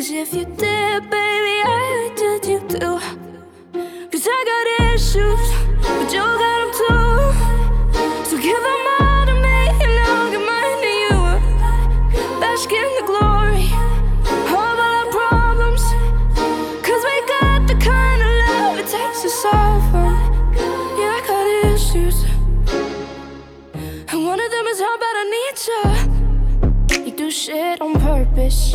Cause if you did, baby, I judge you too. Cause I got issues, but you got them too. So give them all to me, and I'll give mine to you. Bask in the glory of all our problems. Cause we got the kind of love it takes to them. Yeah, I got issues. And one of them is how bad I need you. You do shit on purpose.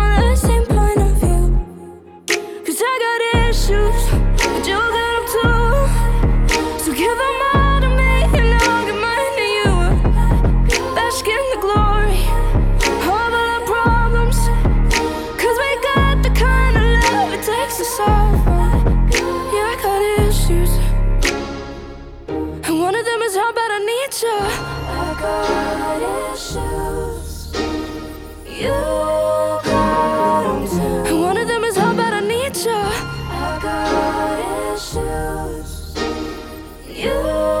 I got. One of them is how bad I need you. I got issues. You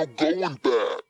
no going back.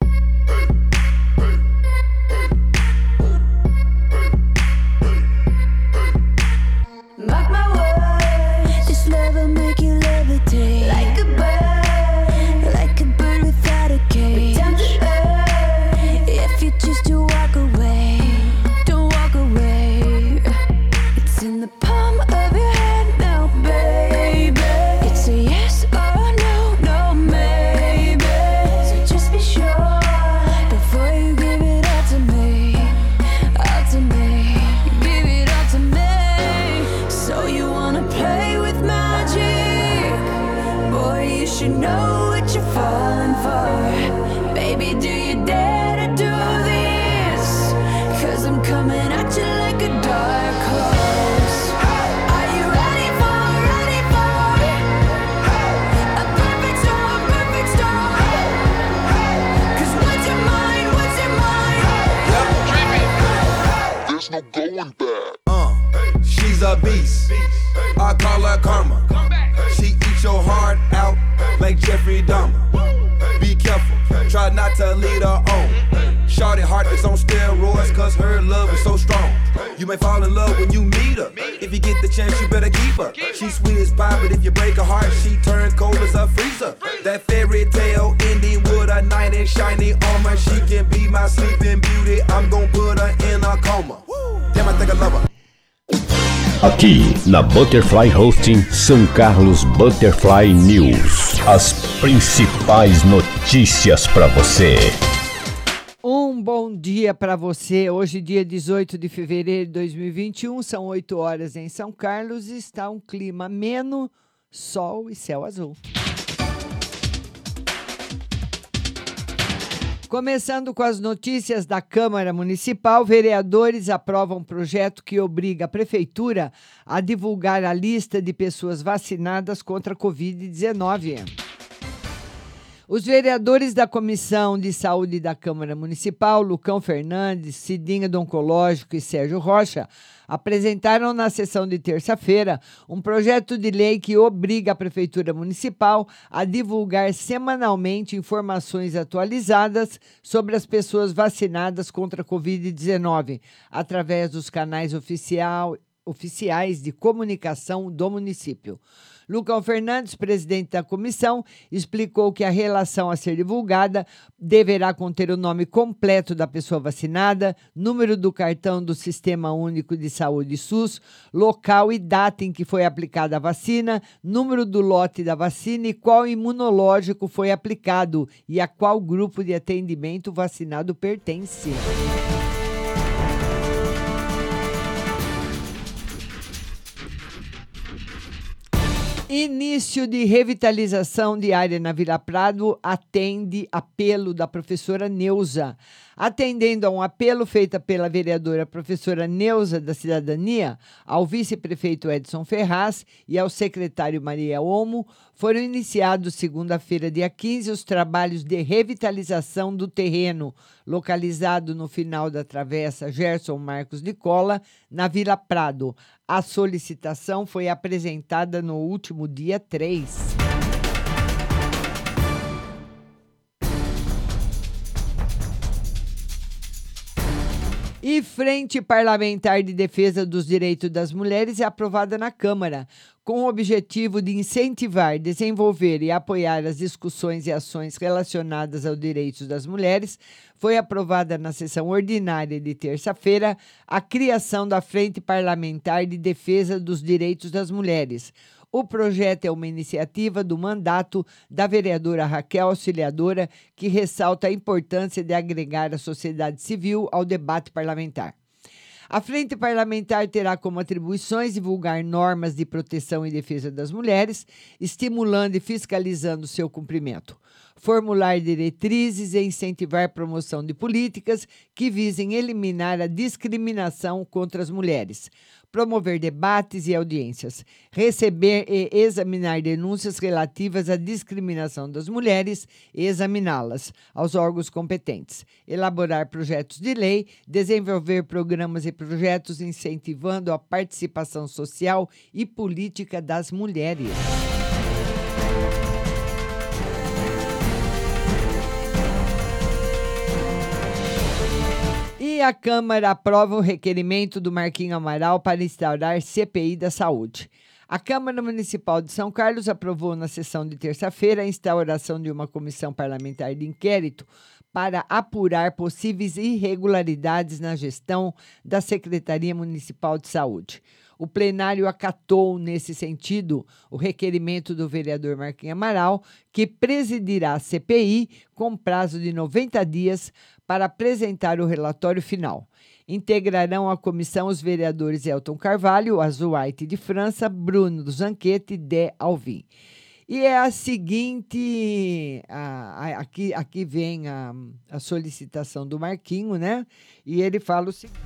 No going back. Uh, she's a beast. I call her karma. She eats your heart out like Jeffrey Dahmer. Be careful, try not to lead her on. Shorty heart is on steroids, cause her love is so strong. You may fall in love when you meet her. If you get the chance, you better keep her. She's sweet as pie, but if you break her heart, she turns cold as a freezer. That fairy tale ending with a knight in shiny armor. She can be my sleeping beauty. I'm gonna put her in a coma. Damn, I think I love her. Aqui na Butterfly Hosting São Carlos Butterfly News. As principais notícias para você. Um bom dia para você. Hoje, dia 18 de fevereiro de 2021, são 8 horas em São Carlos e está um clima ameno, sol e céu azul. Começando com as notícias da Câmara Municipal, vereadores aprovam projeto que obriga a Prefeitura a divulgar a lista de pessoas vacinadas contra a Covid-19. Os vereadores da Comissão de Saúde da Câmara Municipal, Lucão Fernandes, Cidinha do Oncológico e Sérgio Rocha, apresentaram na sessão de terça-feira um projeto de lei que obriga a Prefeitura Municipal a divulgar semanalmente informações atualizadas sobre as pessoas vacinadas contra a Covid-19, através dos canais oficial, oficiais de comunicação do município. Lucão Fernandes, presidente da comissão, explicou que a relação a ser divulgada deverá conter o nome completo da pessoa vacinada, número do cartão do Sistema Único de Saúde SUS, local e data em que foi aplicada a vacina, número do lote da vacina e qual imunológico foi aplicado e a qual grupo de atendimento vacinado pertence. Início de revitalização de área na Vila Prado atende apelo da professora Neuza. Atendendo a um apelo feito pela vereadora professora Neuza da Cidadania, ao vice-prefeito Edson Ferraz e ao secretário Maria Omo, foram iniciados segunda-feira, dia 15, os trabalhos de revitalização do terreno, localizado no final da travessa Gerson Marcos de Cola, na Vila Prado. A solicitação foi apresentada no último dia 3. E Frente Parlamentar de Defesa dos Direitos das Mulheres é aprovada na Câmara, com o objetivo de incentivar, desenvolver e apoiar as discussões e ações relacionadas aos direitos das mulheres. Foi aprovada na sessão ordinária de terça-feira a criação da Frente Parlamentar de Defesa dos Direitos das Mulheres. O projeto é uma iniciativa do mandato da vereadora Raquel Auxiliadora, que ressalta a importância de agregar a sociedade civil ao debate parlamentar. A Frente Parlamentar terá como atribuições divulgar normas de proteção e defesa das mulheres, estimulando e fiscalizando seu cumprimento. Formular diretrizes e incentivar a promoção de políticas que visem eliminar a discriminação contra as mulheres promover debates e audiências, receber e examinar denúncias relativas à discriminação das mulheres e examiná-las aos órgãos competentes, elaborar projetos de lei, desenvolver programas e projetos incentivando a participação social e política das mulheres. E a Câmara aprova o requerimento do Marquinho Amaral para instaurar CPI da Saúde. A Câmara Municipal de São Carlos aprovou na sessão de terça-feira a instauração de uma comissão parlamentar de inquérito para apurar possíveis irregularidades na gestão da Secretaria Municipal de Saúde. O plenário acatou, nesse sentido, o requerimento do vereador Marquinhos Amaral, que presidirá a CPI com prazo de 90 dias para apresentar o relatório final. Integrarão a comissão os vereadores Elton Carvalho, Azuaite de França, Bruno Zanquete e Dé Alvim. E é a seguinte: a, a, aqui, aqui vem a, a solicitação do Marquinho, né? E ele fala o seguinte.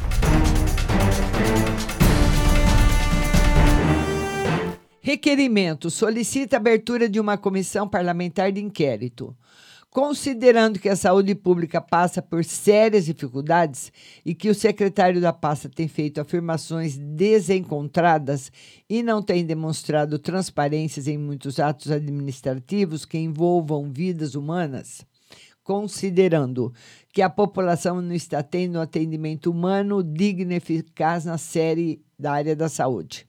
Requerimento: solicita abertura de uma comissão parlamentar de inquérito. Considerando que a saúde pública passa por sérias dificuldades e que o secretário da pasta tem feito afirmações desencontradas e não tem demonstrado transparências em muitos atos administrativos que envolvam vidas humanas, considerando que a população não está tendo atendimento humano digno e eficaz na série da área da saúde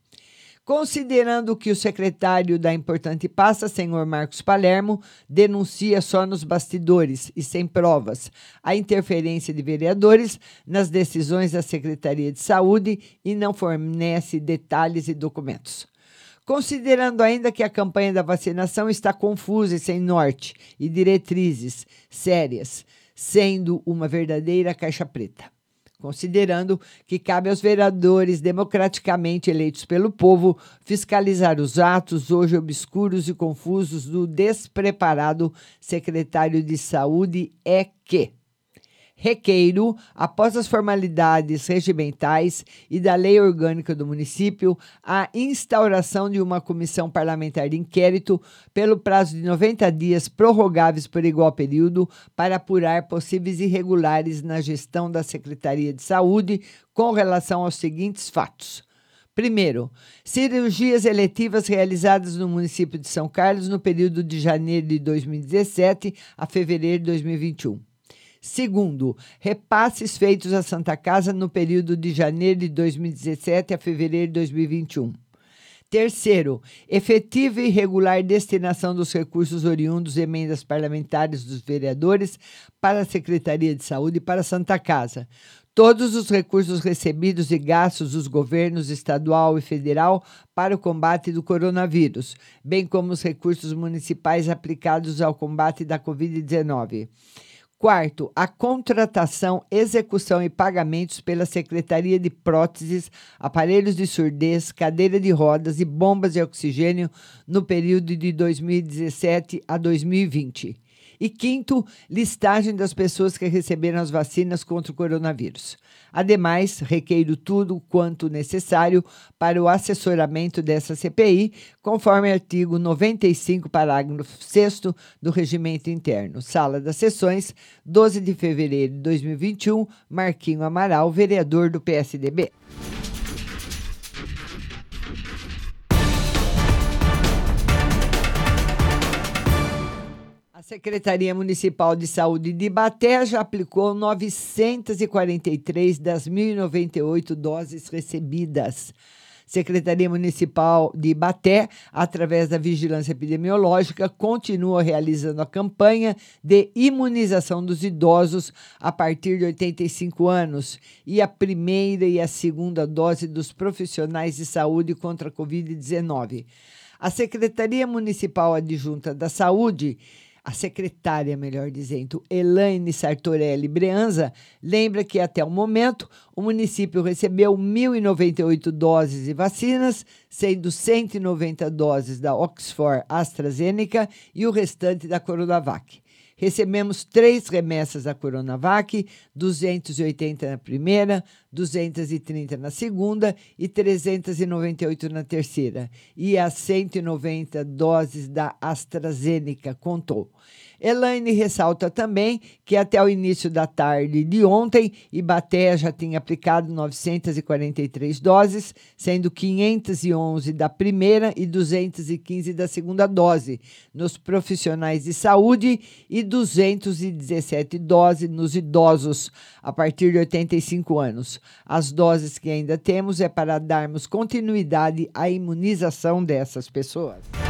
considerando que o secretário da importante pasta, senhor Marcos Palermo, denuncia só nos bastidores e sem provas a interferência de vereadores nas decisões da Secretaria de Saúde e não fornece detalhes e documentos. Considerando ainda que a campanha da vacinação está confusa e sem norte e diretrizes sérias, sendo uma verdadeira caixa preta considerando que cabe aos vereadores democraticamente eleitos pelo povo fiscalizar os atos hoje obscuros e confusos do despreparado secretário de Saúde é que requeiro, após as formalidades regimentais e da lei orgânica do município, a instauração de uma comissão parlamentar de inquérito pelo prazo de 90 dias, prorrogáveis por igual período, para apurar possíveis irregulares na gestão da Secretaria de Saúde com relação aos seguintes fatos. Primeiro, cirurgias eletivas realizadas no município de São Carlos no período de janeiro de 2017 a fevereiro de 2021. Segundo, repasses feitos à Santa Casa no período de janeiro de 2017 a fevereiro de 2021. Terceiro, efetiva e regular destinação dos recursos oriundos de emendas parlamentares dos vereadores para a Secretaria de Saúde e para a Santa Casa. Todos os recursos recebidos e gastos dos governos estadual e federal para o combate do coronavírus, bem como os recursos municipais aplicados ao combate da Covid-19. Quarto, a contratação, execução e pagamentos pela Secretaria de Próteses, Aparelhos de Surdez, Cadeira de Rodas e Bombas de Oxigênio no período de 2017 a 2020. E quinto, listagem das pessoas que receberam as vacinas contra o coronavírus. Ademais, requeiro tudo quanto necessário para o assessoramento dessa CPI, conforme artigo 95, parágrafo 6 do Regimento Interno. Sala das Sessões, 12 de fevereiro de 2021, Marquinho Amaral, vereador do PSDB. Secretaria Municipal de Saúde de Ibaté já aplicou 943 das 1.098 doses recebidas. Secretaria Municipal de Ibaté, através da Vigilância Epidemiológica, continua realizando a campanha de imunização dos idosos a partir de 85 anos e a primeira e a segunda dose dos profissionais de saúde contra a Covid-19. A Secretaria Municipal Adjunta da Saúde a secretária, melhor dizendo, Elaine Sartorelli Breanza, lembra que até o momento o município recebeu 1.098 doses de vacinas, sendo 190 doses da Oxford AstraZeneca e o restante da Coronavac. Recebemos três remessas da Coronavac, 280 na primeira, 230 na segunda e 398 na terceira. E as 190 doses da AstraZeneca, contou. Elaine ressalta também que até o início da tarde de ontem, Ibaté já tinha aplicado 943 doses, sendo 511 da primeira e 215 da segunda dose nos profissionais de saúde e 217 doses nos idosos a partir de 85 anos. As doses que ainda temos é para darmos continuidade à imunização dessas pessoas.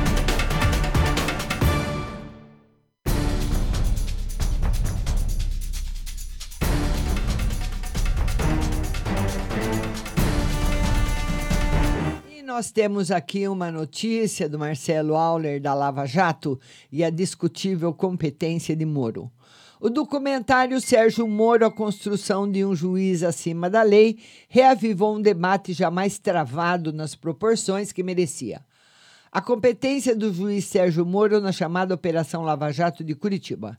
Nós temos aqui uma notícia do Marcelo Auler da Lava Jato e a discutível competência de Moro. O documentário Sérgio Moro, a construção de um juiz acima da lei, reavivou um debate jamais travado nas proporções que merecia. A competência do juiz Sérgio Moro na chamada Operação Lava Jato de Curitiba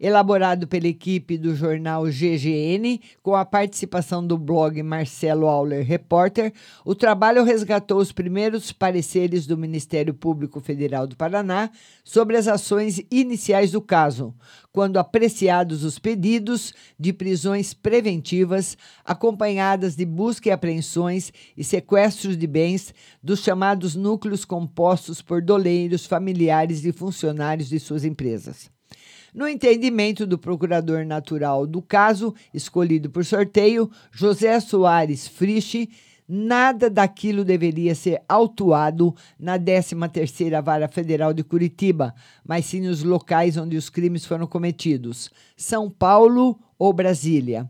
elaborado pela equipe do jornal GGN, com a participação do blog Marcelo Auler Repórter. O trabalho resgatou os primeiros pareceres do Ministério Público Federal do Paraná sobre as ações iniciais do caso, quando apreciados os pedidos de prisões preventivas, acompanhadas de busca e apreensões e sequestros de bens dos chamados núcleos compostos por doleiros, familiares e funcionários de suas empresas. No entendimento do procurador natural do caso, escolhido por sorteio, José Soares Frisch, nada daquilo deveria ser autuado na 13ª Vara Federal de Curitiba, mas sim nos locais onde os crimes foram cometidos, São Paulo ou Brasília.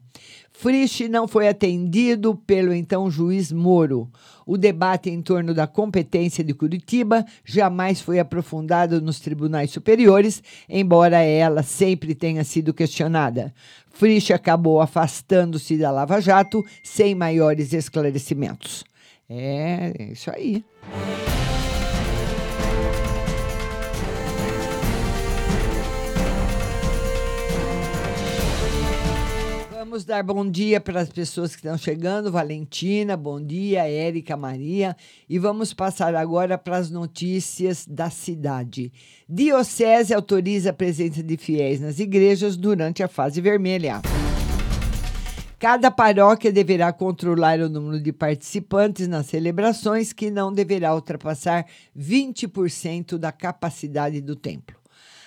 Frisch não foi atendido pelo então juiz Moro. O debate em torno da competência de Curitiba jamais foi aprofundado nos tribunais superiores, embora ela sempre tenha sido questionada. Frisch acabou afastando-se da Lava Jato sem maiores esclarecimentos. É, isso aí. Vamos dar bom dia para as pessoas que estão chegando. Valentina, bom dia. Érica, Maria. E vamos passar agora para as notícias da cidade. Diocese autoriza a presença de fiéis nas igrejas durante a fase vermelha. Cada paróquia deverá controlar o número de participantes nas celebrações, que não deverá ultrapassar 20% da capacidade do templo.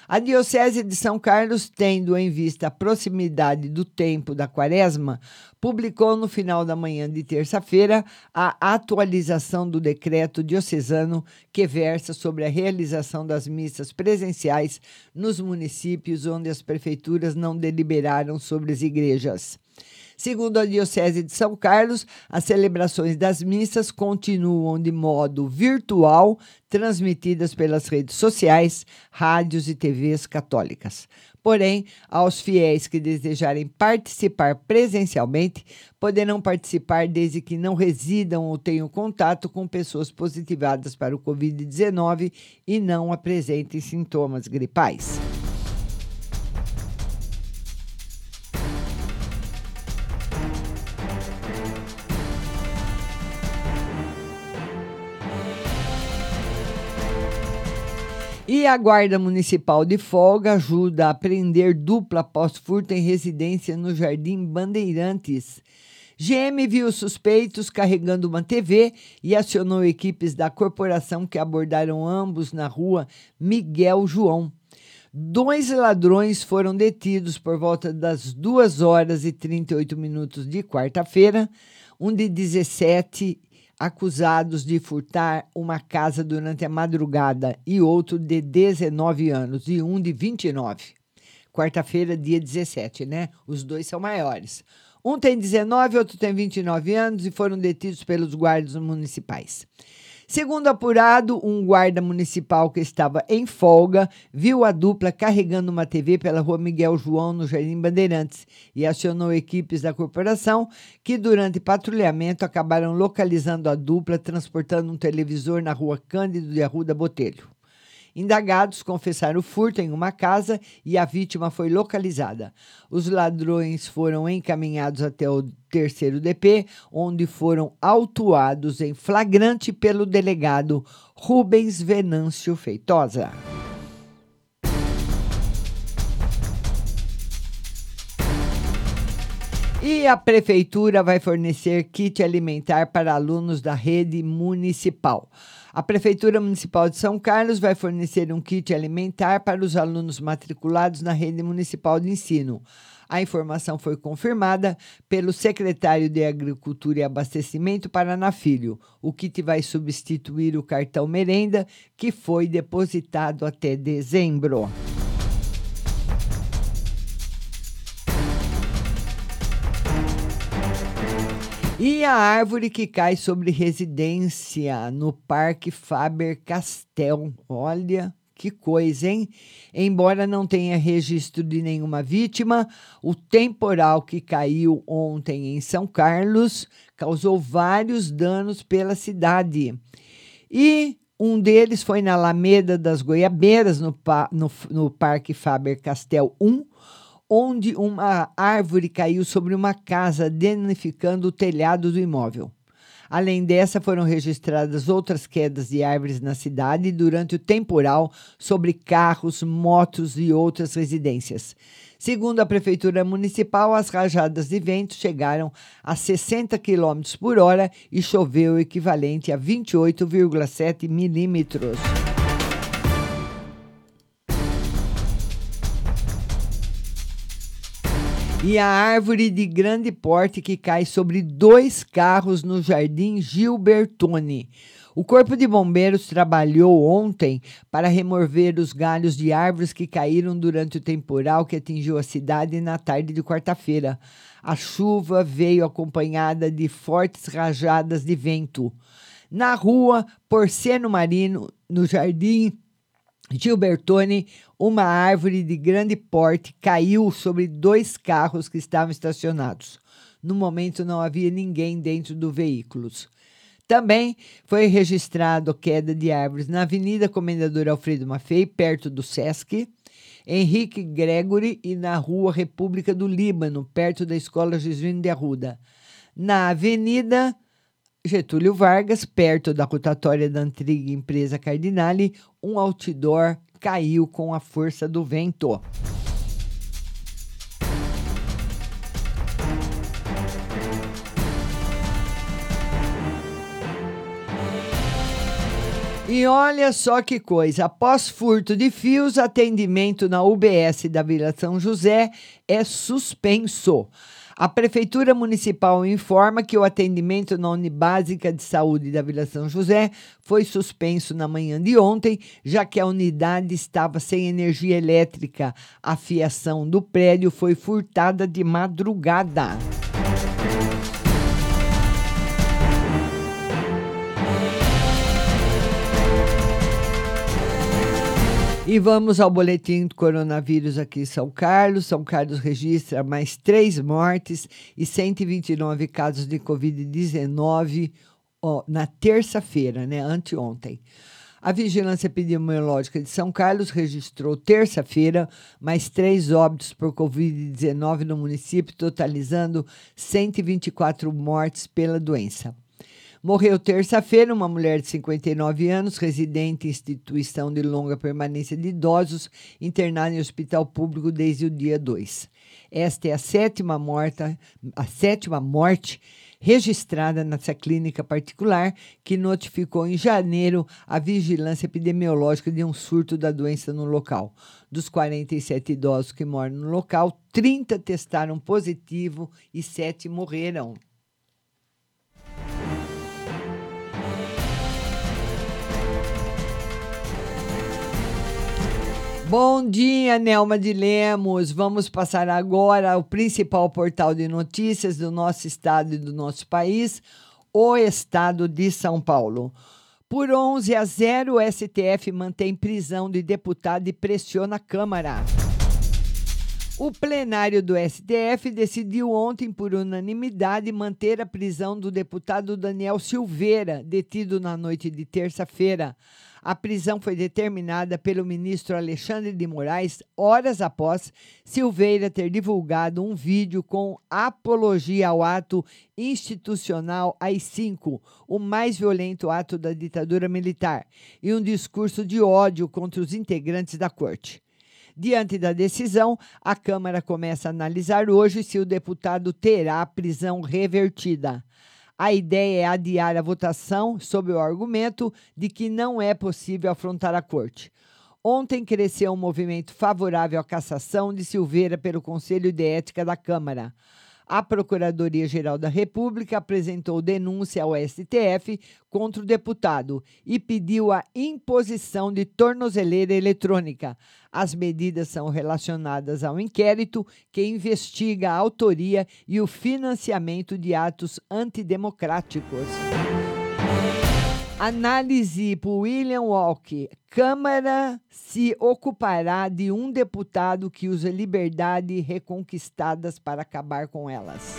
A Diocese de São Carlos, tendo em vista a proximidade do tempo da quaresma, publicou no final da manhã de terça-feira a atualização do decreto diocesano que versa sobre a realização das missas presenciais nos municípios onde as prefeituras não deliberaram sobre as igrejas. Segundo a Diocese de São Carlos, as celebrações das missas continuam de modo virtual, transmitidas pelas redes sociais, rádios e TVs católicas. Porém, aos fiéis que desejarem participar presencialmente, poderão participar desde que não residam ou tenham contato com pessoas positivadas para o Covid-19 e não apresentem sintomas gripais. E a Guarda Municipal de Folga ajuda a prender dupla após furto em residência no Jardim Bandeirantes. GM viu suspeitos carregando uma TV e acionou equipes da corporação que abordaram ambos na rua Miguel João. Dois ladrões foram detidos por volta das 2 horas e 38 minutos de quarta-feira, um de 17 acusados de furtar uma casa durante a madrugada e outro de 19 anos e um de 29. Quarta-feira, dia 17, né? Os dois são maiores. Um tem 19, outro tem 29 anos e foram detidos pelos guardas municipais. Segundo apurado, um guarda municipal que estava em folga viu a dupla carregando uma TV pela rua Miguel João, no Jardim Bandeirantes, e acionou equipes da corporação que, durante patrulhamento, acabaram localizando a dupla transportando um televisor na rua Cândido de Arruda Botelho. Indagados confessaram o furto em uma casa e a vítima foi localizada. Os ladrões foram encaminhados até o terceiro DP, onde foram autuados em flagrante pelo delegado Rubens Venâncio Feitosa. E a prefeitura vai fornecer kit alimentar para alunos da rede municipal. A Prefeitura Municipal de São Carlos vai fornecer um kit alimentar para os alunos matriculados na rede municipal de ensino. A informação foi confirmada pelo secretário de Agricultura e Abastecimento, Paraná Filho. O kit vai substituir o cartão merenda, que foi depositado até dezembro. E a árvore que cai sobre residência no Parque Faber Castell. Olha que coisa, hein? Embora não tenha registro de nenhuma vítima, o temporal que caiu ontem em São Carlos causou vários danos pela cidade. E um deles foi na Alameda das Goiabeiras, no, no, no Parque Faber Castell 1, onde uma árvore caiu sobre uma casa, danificando o telhado do imóvel. Além dessa, foram registradas outras quedas de árvores na cidade durante o temporal sobre carros, motos e outras residências. Segundo a Prefeitura Municipal, as rajadas de vento chegaram a 60 km por hora e choveu o equivalente a 28,7 milímetros. E a árvore de grande porte que cai sobre dois carros no Jardim Gilbertone. O Corpo de Bombeiros trabalhou ontem para remover os galhos de árvores que caíram durante o temporal que atingiu a cidade na tarde de quarta-feira. A chuva veio acompanhada de fortes rajadas de vento. Na rua Porceno Marino, no Jardim Gilbertone, uma árvore de grande porte caiu sobre dois carros que estavam estacionados. No momento não havia ninguém dentro do veículo. Também foi registrado queda de árvores na Avenida Comendador Alfredo Maffei, perto do Sesc, Henrique Gregory e na Rua República do Líbano, perto da Escola Jesuíno de Arruda. Na Avenida Getúlio Vargas, perto da rotatória da antiga empresa Cardinale, um outdoor caiu com a força do vento. E olha só que coisa, após furto de fios, atendimento na UBS da Vila São José é suspenso. A Prefeitura Municipal informa que o atendimento na Unibásica de Saúde da Vila São José foi suspenso na manhã de ontem, já que a unidade estava sem energia elétrica. A fiação do prédio foi furtada de madrugada. E vamos ao boletim do coronavírus aqui em São Carlos. São Carlos registra mais três mortes e 129 casos de Covid-19 na terça-feira, né, anteontem. A Vigilância Epidemiológica de São Carlos registrou terça-feira mais três óbitos por Covid-19 no município, totalizando 124 mortes pela doença. Morreu terça-feira uma mulher de 59 anos, residente em instituição de longa permanência de idosos, internada em hospital público desde o dia 2. Esta é a sétima, morta, a sétima morte registrada nessa clínica particular, que notificou em janeiro a vigilância epidemiológica de um surto da doença no local. Dos 47 idosos que moram no local, 30 testaram positivo e 7 morreram. Bom dia, Nelma de Lemos. Vamos passar agora ao principal portal de notícias do nosso estado e do nosso país, o Estado de São Paulo. Por 11 a 0, o STF mantém prisão de deputado e pressiona a Câmara. O plenário do STF decidiu ontem, por unanimidade, manter a prisão do deputado Daniel Silveira, detido na noite de terça-feira. A prisão foi determinada pelo ministro Alexandre de Moraes horas após Silveira ter divulgado um vídeo com apologia ao ato institucional AI-5, o mais violento ato da ditadura militar, e um discurso de ódio contra os integrantes da corte. Diante da decisão, a Câmara começa a analisar hoje se o deputado terá prisão revertida. A ideia é adiar a votação sob o argumento de que não é possível afrontar a corte. Ontem cresceu um movimento favorável à cassação de Silveira pelo Conselho de Ética da Câmara. A Procuradoria-Geral da República apresentou denúncia ao STF contra o deputado e pediu a imposição de tornozeleira eletrônica. As medidas são relacionadas ao inquérito que investiga a autoria e o financiamento de atos antidemocráticos. Análise por William Walker. Câmara se ocupará de um deputado que usa liberdade reconquistadas para acabar com elas.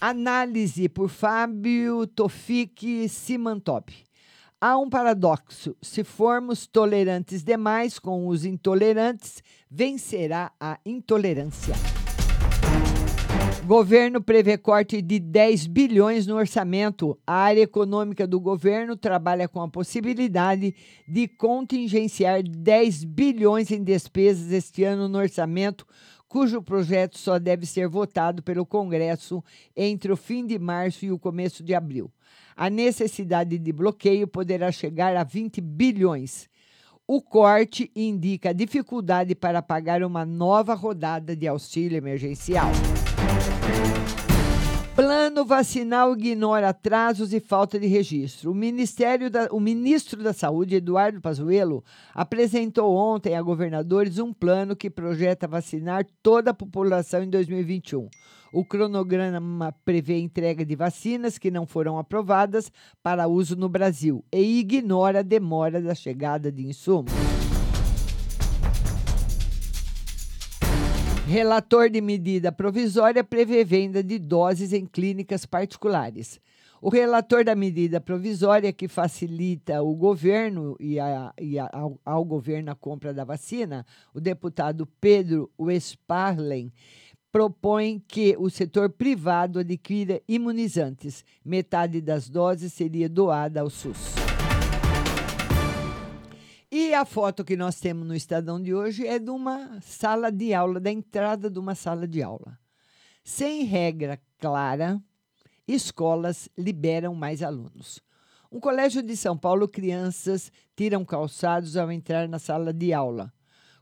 Análise por Fábio Tofik Simantop. Há um paradoxo. Se formos tolerantes demais com os intolerantes, vencerá a intolerância. Governo prevê corte de 10 bilhões no orçamento. A área econômica do governo trabalha com a possibilidade de contingenciar 10 bilhões em despesas este ano no orçamento, cujo projeto só deve ser votado pelo Congresso entre o fim de março e o começo de abril. A necessidade de bloqueio poderá chegar a 20 bilhões. O corte indica dificuldade para pagar uma nova rodada de auxílio emergencial. Plano vacinal ignora atrasos e falta de registro. O, Ministério da, o ministro da Saúde, Eduardo Pazuello, apresentou ontem a governadores um plano que projeta vacinar toda a população em 2021. O cronograma prevê entrega de vacinas que não foram aprovadas para uso no Brasil e ignora a demora da chegada de insumos. Relator de medida provisória prevê venda de doses em clínicas particulares. O relator da medida provisória que facilita o governo e, a, e a, ao, ao, governo a compra da vacina, o deputado Pedro Westphalen, propõe que o setor privado adquira imunizantes. Metade das doses seria doada ao SUS. E a foto que nós temos no Estadão de hoje é de uma sala de aula, da entrada de uma sala de aula. Sem regra clara, escolas liberam mais alunos. Um colégio de São Paulo, crianças tiram calçados ao entrar na sala de aula.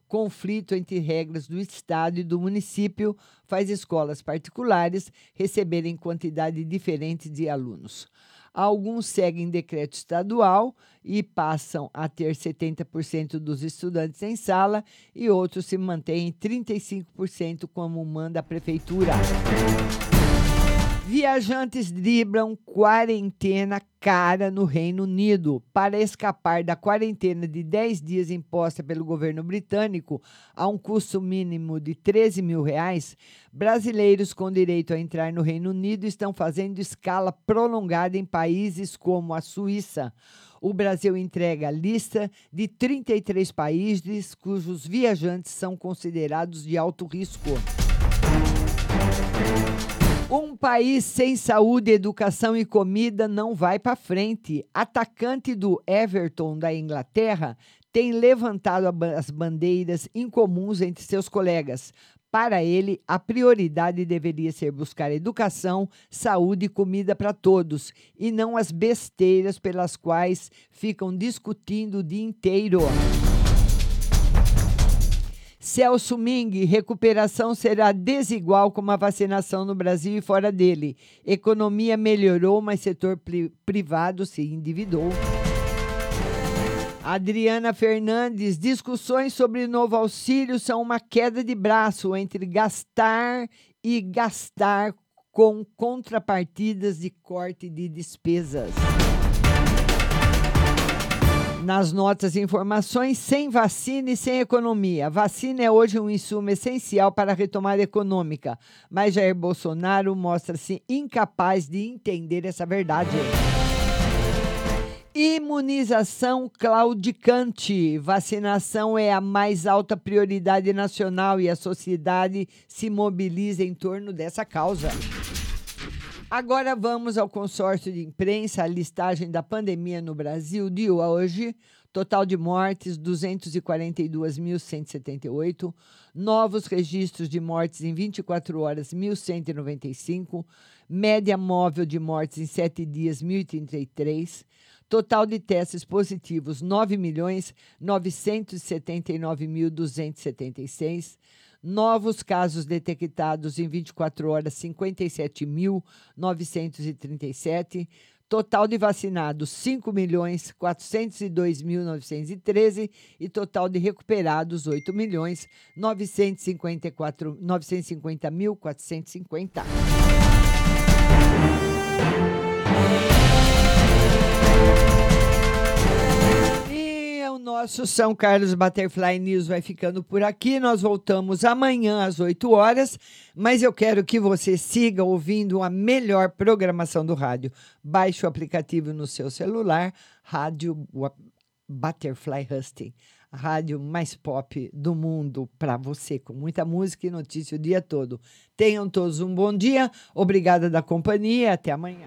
Conflito entre regras do Estado e do município faz escolas particulares receberem quantidade diferente de alunos. Alguns seguem decreto estadual e passam a ter 70% dos estudantes em sala e outros se mantêm em 35% como manda a prefeitura. Viajantes driblam quarentena cara no Reino Unido. Para escapar da quarentena de 10 dias imposta pelo governo britânico a um custo mínimo de 13 mil reais, brasileiros com direito a entrar no Reino Unido estão fazendo escala prolongada em países como a Suíça. O Brasil entrega a lista de 33 países cujos viajantes são considerados de alto risco. Um país sem saúde, educação e comida não vai para frente. Atacante do Everton da Inglaterra tem levantado as bandeiras incomuns entre seus colegas. Para ele, a prioridade deveria ser buscar educação, saúde e comida para todos, e não as besteiras pelas quais ficam discutindo o dia inteiro. Celso Ming, recuperação será desigual como a vacinação no Brasil e fora dele. Economia melhorou, mas setor privado se endividou. Adriana Fernandes, discussões sobre novo auxílio são uma queda de braço entre gastar e gastar com contrapartidas de corte de despesas. Nas notas informações, sem vacina e sem economia. Vacina é hoje um insumo essencial para a retomada econômica, mas Jair Bolsonaro mostra-se incapaz de entender essa verdade. Imunização claudicante. Vacinação é a mais alta prioridade nacional e a sociedade se mobiliza em torno dessa causa. Agora vamos ao consórcio de imprensa, a listagem da pandemia no Brasil de hoje. Total de mortes, 242.178. Novos registros de mortes em 24 horas, 1.195. Média móvel de mortes em 7 dias, 1.033. Total de testes positivos, 9.979.276. Novos casos detectados em 24 horas, 57.937. Total de vacinados, 5 milhões 402.913 e total de recuperados, 8 milhões 954 nosso São Carlos Butterfly News vai ficando por aqui. Nós voltamos amanhã às 8 horas, mas eu quero que você siga ouvindo a melhor programação do rádio. Baixe o aplicativo no seu celular, Rádio Butterfly Husting, a rádio mais pop do mundo para você, com muita música e notícia o dia todo. Tenham todos um bom dia, obrigada da companhia, até amanhã.